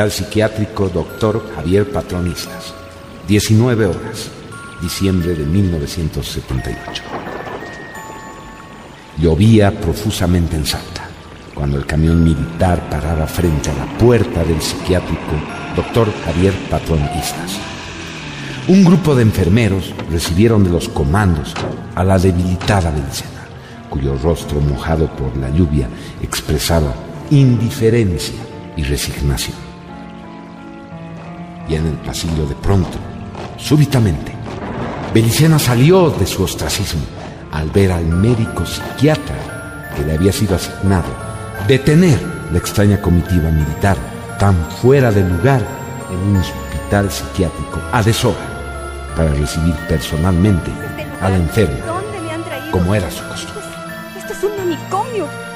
Hospital Psiquiátrico Dr. Javier Patronistas. 19 horas, diciembre de 1978. Llovía profusamente en Salta, cuando el camión militar paraba frente a la puerta del psiquiátrico Dr. Javier Patronistas. Un grupo de enfermeros recibieron de los comandos a la debilitada Belicena, cuyo rostro mojado por la lluvia expresaba indiferencia y resignación. En el pasillo de pronto, súbitamente, Belicena salió de su ostracismo al ver al médico psiquiatra que le había sido asignado detener la extraña comitiva militar tan fuera de lugar en un hospital psiquiátrico a deshora para recibir personalmente a la enferma, como era su costumbre. Esto es un manicomio.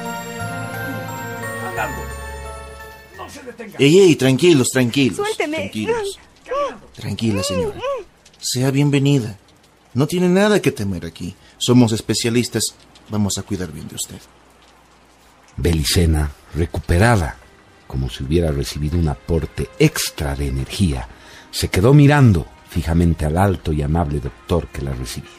Ey, ey, tranquilos, tranquilos. Suélteme. Tranquilos. Tranquila, señora. Sea bienvenida. No tiene nada que temer aquí. Somos especialistas. Vamos a cuidar bien de usted. Belicena, recuperada, como si hubiera recibido un aporte extra de energía, se quedó mirando fijamente al alto y amable doctor que la recibía.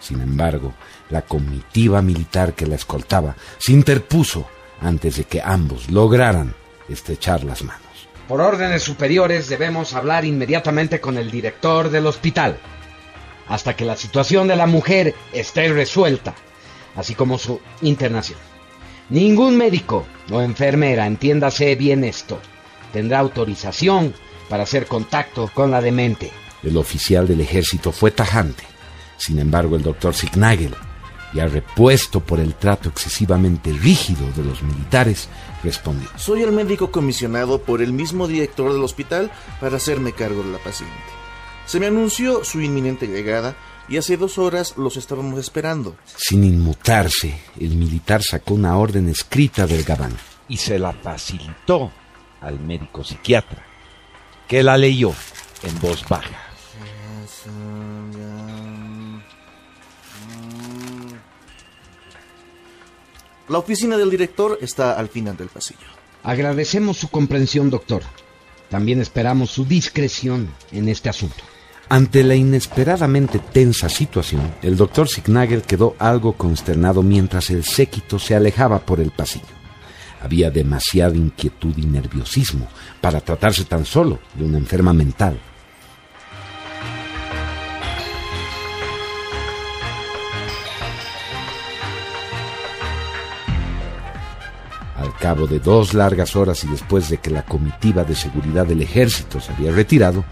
Sin embargo, la comitiva militar que la escoltaba se interpuso antes de que ambos lograran estrechar las manos. Por órdenes superiores debemos hablar inmediatamente con el director del hospital, hasta que la situación de la mujer esté resuelta, así como su internación. Ningún médico o enfermera, entiéndase bien esto, tendrá autorización para hacer contacto con la demente. El oficial del ejército fue tajante. Sin embargo, el doctor Signagel, ya repuesto por el trato excesivamente rígido de los militares, respondió. Soy el médico comisionado por el mismo director del hospital para hacerme cargo de la paciente. Se me anunció su inminente llegada y hace dos horas los estábamos esperando. Sin inmutarse, el militar sacó una orden escrita del gabán. y se la facilitó al médico psiquiatra, que la leyó en voz baja. La oficina del director está al final del pasillo. Agradecemos su comprensión, doctor. También esperamos su discreción en este asunto. Ante la inesperadamente tensa situación, el doctor Signagel quedó algo consternado mientras el séquito se alejaba por el pasillo. Había demasiada inquietud y nerviosismo para tratarse tan solo de una enferma mental. Cabo de dos largas horas y después de que la comitiva de seguridad del ejército se había retirado,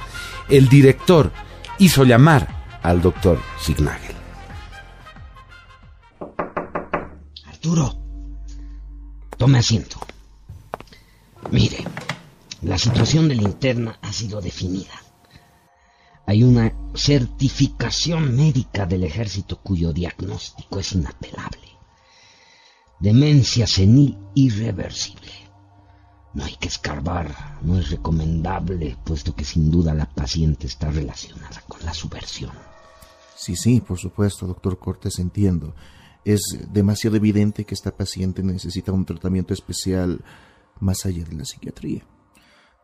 el director hizo llamar al doctor Signagel. Arturo, tome asiento. Mire, la situación de la interna ha sido definida. Hay una certificación médica del ejército cuyo diagnóstico es inapelable. Demencia senil irreversible. No hay que escarbar, no es recomendable, puesto que sin duda la paciente está relacionada con la subversión. Sí, sí, por supuesto, doctor Cortés, entiendo. Es demasiado evidente que esta paciente necesita un tratamiento especial más allá de la psiquiatría.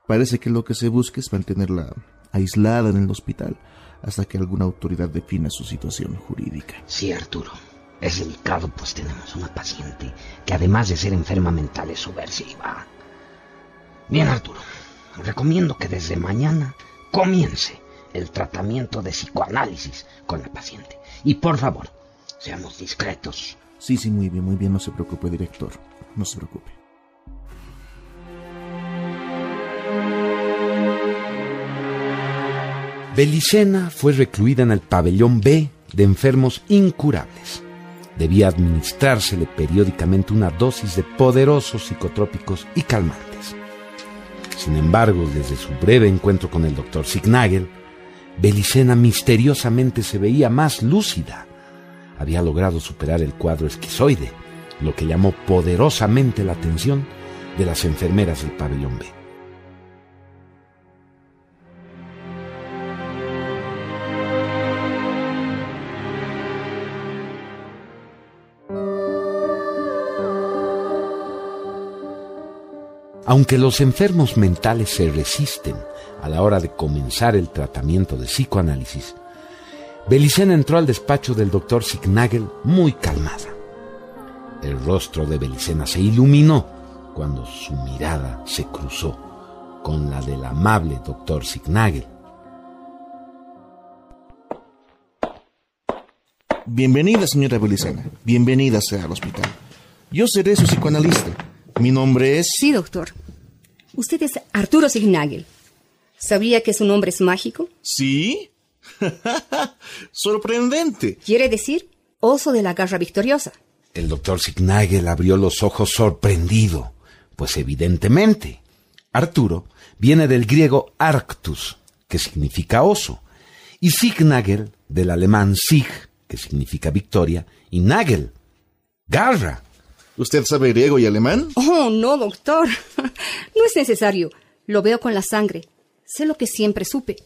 Parece que lo que se busca es mantenerla aislada en el hospital hasta que alguna autoridad defina su situación jurídica. Sí, Arturo. Es delicado, pues tenemos una paciente que además de ser enferma mental es subversiva. Bien, Arturo. Recomiendo que desde mañana comience el tratamiento de psicoanálisis con la paciente. Y por favor, seamos discretos. Sí, sí, muy bien, muy bien, no se preocupe, director. No se preocupe. Belicena fue recluida en el pabellón B de enfermos incurables. Debía administrársele periódicamente una dosis de poderosos psicotrópicos y calmantes. Sin embargo, desde su breve encuentro con el doctor Signagel, Belicena misteriosamente se veía más lúcida. Había logrado superar el cuadro esquizoide, lo que llamó poderosamente la atención de las enfermeras del pabellón B. Aunque los enfermos mentales se resisten a la hora de comenzar el tratamiento de psicoanálisis, Belicena entró al despacho del doctor Signagel muy calmada. El rostro de Belicena se iluminó cuando su mirada se cruzó con la del amable doctor Signagel. Bienvenida, señora Belicena. Bienvenida sea al hospital. Yo seré su psicoanalista. Mi nombre es... Sí, doctor. Usted es Arturo Signagel. ¿Sabía que su nombre es mágico? ¿Sí? Sorprendente. Quiere decir oso de la garra victoriosa. El doctor Signagel abrió los ojos sorprendido, pues evidentemente Arturo viene del griego arctus, que significa oso, y Signagel del alemán Sig, que significa victoria, y Nagel, garra. ¿Usted sabe griego y alemán? Oh, no, doctor. no es necesario. Lo veo con la sangre. Sé lo que siempre supe.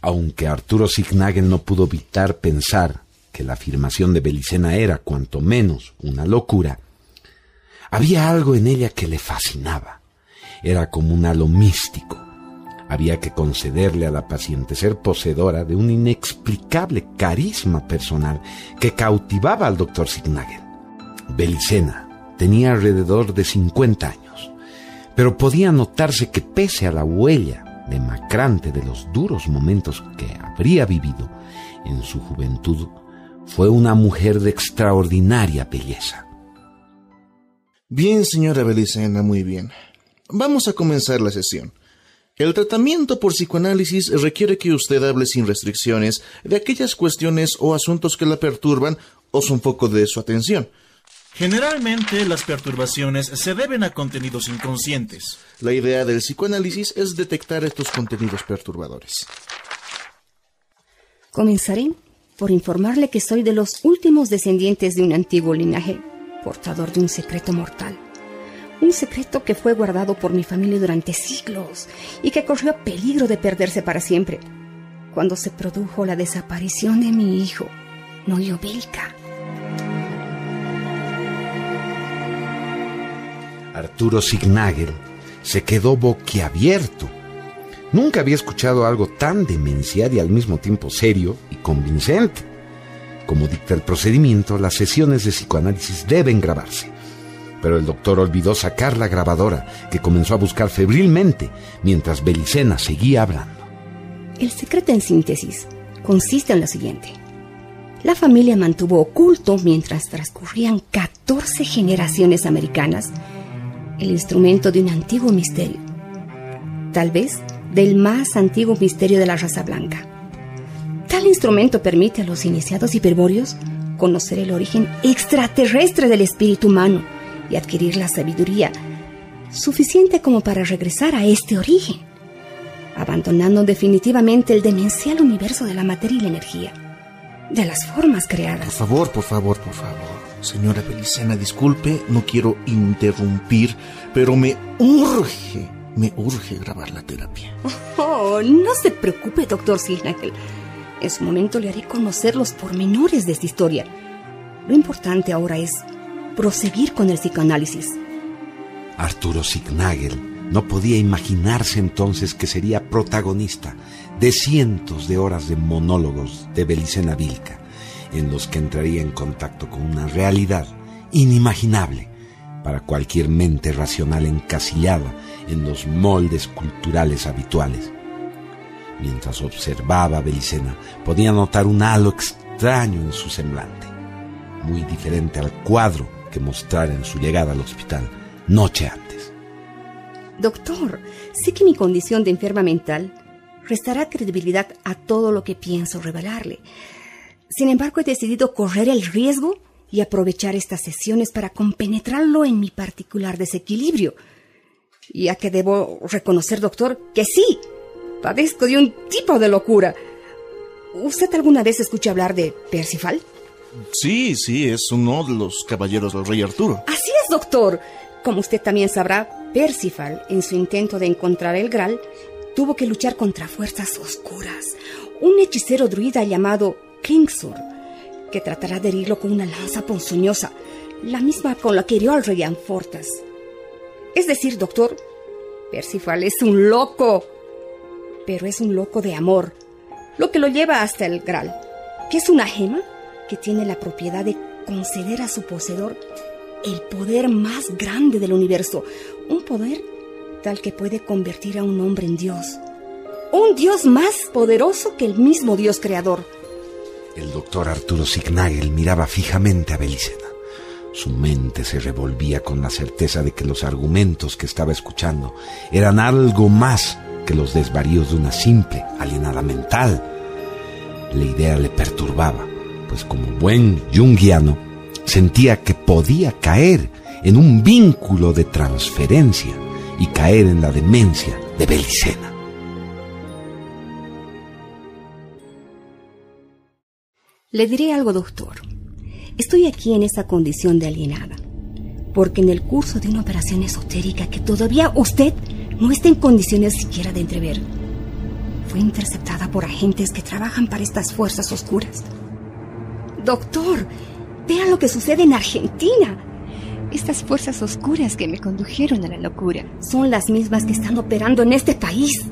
Aunque Arturo Signagel no pudo evitar pensar que la afirmación de Belicena era cuanto menos una locura, había algo en ella que le fascinaba. Era como un halo místico. Había que concederle a la paciente ser poseedora de un inexplicable carisma personal que cautivaba al doctor Signagel. Belicena tenía alrededor de 50 años, pero podía notarse que pese a la huella demacrante de los duros momentos que habría vivido en su juventud, fue una mujer de extraordinaria belleza. Bien, señora Belicena, muy bien. Vamos a comenzar la sesión. El tratamiento por psicoanálisis requiere que usted hable sin restricciones de aquellas cuestiones o asuntos que la perturban o son foco de su atención. Generalmente las perturbaciones se deben a contenidos inconscientes. La idea del psicoanálisis es detectar estos contenidos perturbadores. Comenzaré por informarle que soy de los últimos descendientes de un antiguo linaje, portador de un secreto mortal. Un secreto que fue guardado por mi familia durante siglos y que corrió peligro de perderse para siempre cuando se produjo la desaparición de mi hijo, Noyo Arturo Signagel se quedó boquiabierto. Nunca había escuchado algo tan demencial y al mismo tiempo serio y convincente. Como dicta el procedimiento, las sesiones de psicoanálisis deben grabarse. Pero el doctor olvidó sacar la grabadora, que comenzó a buscar febrilmente mientras Belicena seguía hablando. El secreto en síntesis consiste en lo siguiente. La familia mantuvo oculto mientras transcurrían 14 generaciones americanas el instrumento de un antiguo misterio, tal vez del más antiguo misterio de la raza blanca. Tal instrumento permite a los iniciados hiperbóreos conocer el origen extraterrestre del espíritu humano y adquirir la sabiduría suficiente como para regresar a este origen, abandonando definitivamente el demencial universo de la materia y la energía. de las formas Por creadas. favor, por favor, por favor. Señora Belicena, disculpe, no quiero interrumpir, pero me urge, me urge grabar la terapia. Oh, no se preocupe, doctor Silnagel. En su momento le haré conocer los pormenores de esta historia. Lo importante ahora es proseguir con el psicoanálisis. Arturo Signagel no podía imaginarse entonces que sería protagonista de cientos de horas de monólogos de Belicena Vilca, en los que entraría en contacto con una realidad inimaginable para cualquier mente racional encasillada en los moldes culturales habituales. Mientras observaba a Belicena, podía notar un halo extraño en su semblante, muy diferente al cuadro que mostrara en su llegada al hospital noche antes. Doctor, sé que mi condición de enferma mental restará credibilidad a todo lo que pienso revelarle. Sin embargo, he decidido correr el riesgo y aprovechar estas sesiones para compenetrarlo en mi particular desequilibrio. Ya que debo reconocer, doctor, que sí, padezco de un tipo de locura. ¿Usted alguna vez escucha hablar de Percival? Sí, sí, es uno de los caballeros del rey Arturo. Así es, doctor. Como usted también sabrá, Percival, en su intento de encontrar el Graal, tuvo que luchar contra fuerzas oscuras. Un hechicero druida llamado Klingsor, que tratará de herirlo con una lanza ponzoñosa, la misma con la que hirió al rey Anfortas. Es decir, doctor, Percival es un loco, pero es un loco de amor, lo que lo lleva hasta el Graal, que es una gema que tiene la propiedad de conceder a su poseedor el poder más grande del universo, un poder tal que puede convertir a un hombre en Dios, un Dios más poderoso que el mismo Dios creador. El doctor Arturo Signagel miraba fijamente a Belicena. Su mente se revolvía con la certeza de que los argumentos que estaba escuchando eran algo más que los desvaríos de una simple alienada mental. La idea le perturbaba, pues como buen junguiano sentía que podía caer en un vínculo de transferencia y caer en la demencia de Belicena. Le diré algo, doctor. Estoy aquí en esa condición de alienada, porque en el curso de una operación esotérica que todavía usted no está en condiciones siquiera de entrever, fue interceptada por agentes que trabajan para estas fuerzas oscuras. Doctor, vean lo que sucede en Argentina. Estas fuerzas oscuras que me condujeron a la locura. Son las mismas que están operando en este país.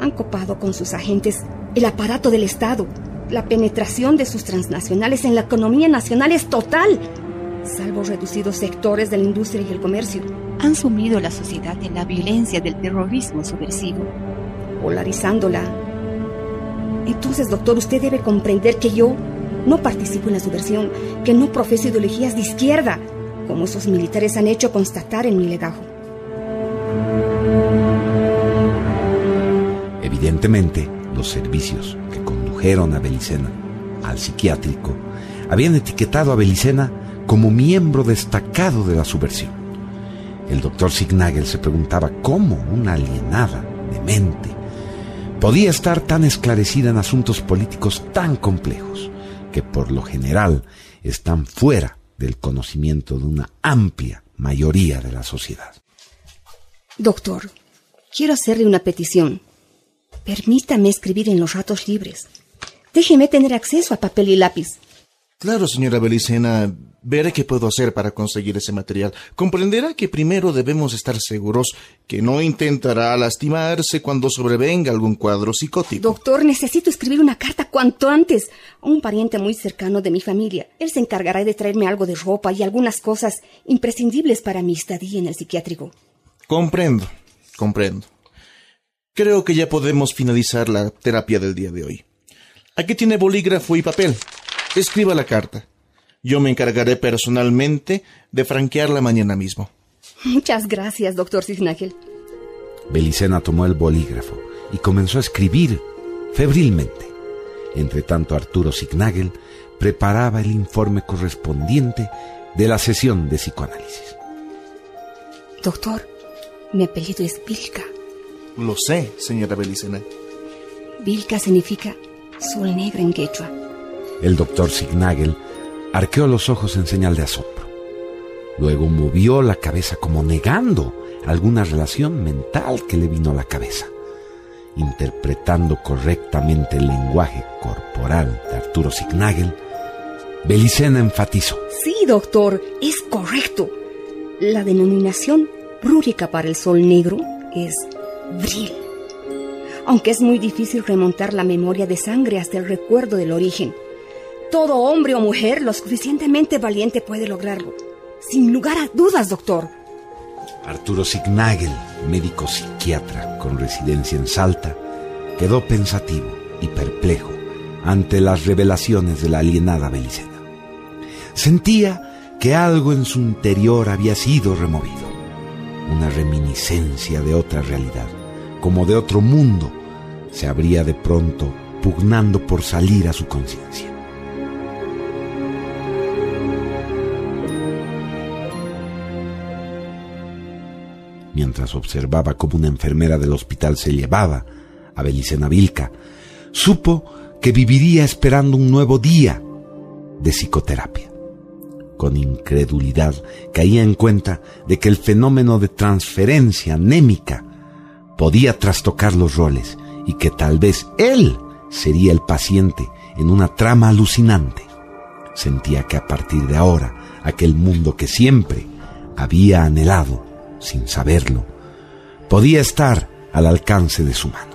Han copado con sus agentes el aparato del Estado. La penetración de sus transnacionales en la economía nacional es total, salvo reducidos sectores de la industria y el comercio, Han sumido a la sociedad en la violencia del terrorismo subversivo. polarizándola. Entonces, doctor, usted debe comprender que yo no participo en la subversión, que no profeso ideologías de izquierda, como esos militares han hecho constatar en mi legajo. Evidentemente, los servicios que a Belicena al psiquiátrico habían etiquetado a Belicena como miembro destacado de la subversión. El doctor Signagel se preguntaba cómo una alienada de mente podía estar tan esclarecida en asuntos políticos tan complejos que por lo general están fuera del conocimiento de una amplia mayoría de la sociedad. Doctor, quiero hacerle una petición. Permítame escribir en los ratos libres. Déjeme tener acceso a papel y lápiz. Claro, señora Belicena, veré qué puedo hacer para conseguir ese material. Comprenderá que primero debemos estar seguros que no intentará lastimarse cuando sobrevenga algún cuadro psicótico. Doctor, necesito escribir una carta cuanto antes a un pariente muy cercano de mi familia. Él se encargará de traerme algo de ropa y algunas cosas imprescindibles para mi estadía en el psiquiátrico. Comprendo, comprendo. Creo que ya podemos finalizar la terapia del día de hoy. Aquí tiene bolígrafo y papel. Escriba la carta. Yo me encargaré personalmente de franquearla mañana mismo. Muchas gracias, doctor Signagel. Belicena tomó el bolígrafo y comenzó a escribir febrilmente. Entre tanto, Arturo Signagel preparaba el informe correspondiente de la sesión de psicoanálisis. Doctor, mi apellido es Vilca. Lo sé, señora Belicena. Vilca significa sol negra en quechua. El doctor Signagel arqueó los ojos en señal de asombro. Luego movió la cabeza como negando alguna relación mental que le vino a la cabeza. Interpretando correctamente el lenguaje corporal de Arturo Signagel, Belicena enfatizó. Sí, doctor, es correcto. La denominación rúrica para el sol negro es vril. Aunque es muy difícil remontar la memoria de sangre hasta el recuerdo del origen. Todo hombre o mujer lo suficientemente valiente puede lograrlo. Sin lugar a dudas, doctor. Arturo Signagel, médico psiquiatra con residencia en Salta, quedó pensativo y perplejo ante las revelaciones de la alienada Belicena. Sentía que algo en su interior había sido removido, una reminiscencia de otra realidad, como de otro mundo, se abría de pronto pugnando por salir a su conciencia. Mientras observaba cómo una enfermera del hospital se llevaba a Belicena Vilca, supo que viviría esperando un nuevo día de psicoterapia. Con incredulidad caía en cuenta de que el fenómeno de transferencia anémica podía trastocar los roles y que tal vez él sería el paciente en una trama alucinante. Sentía que a partir de ahora aquel mundo que siempre había anhelado sin saberlo, podía estar al alcance de su mano.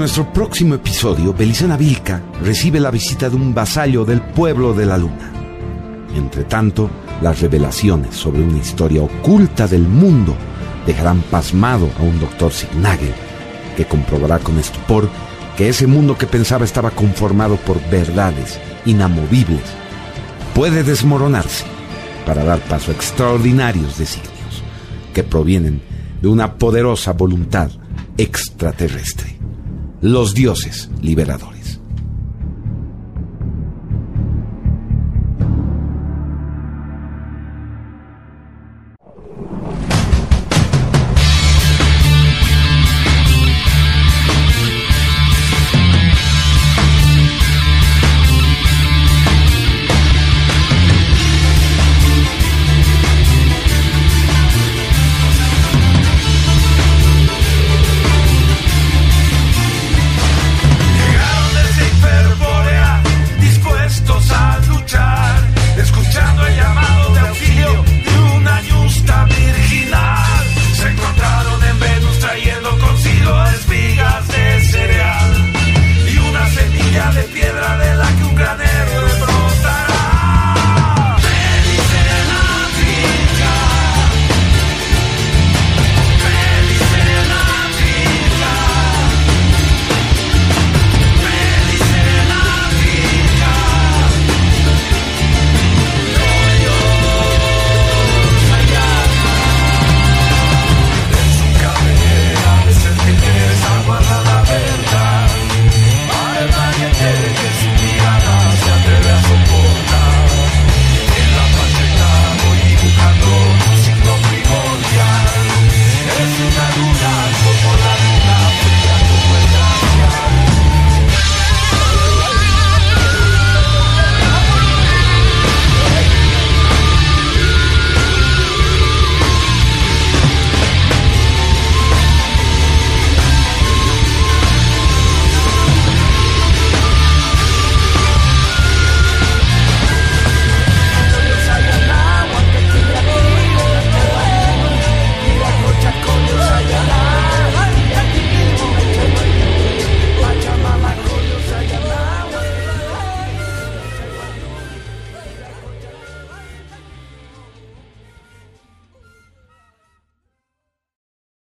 Nuestro próximo episodio, Belicena Vilca recibe la visita de un vasallo del pueblo de la luna. Entre tanto, las revelaciones sobre una historia oculta del mundo dejarán pasmado a un doctor Signagel, que comprobará con estupor que ese mundo que pensaba estaba conformado por verdades inamovibles puede desmoronarse para dar paso a extraordinarios designios que provienen de una poderosa voluntad extraterrestre los dioses liberadores.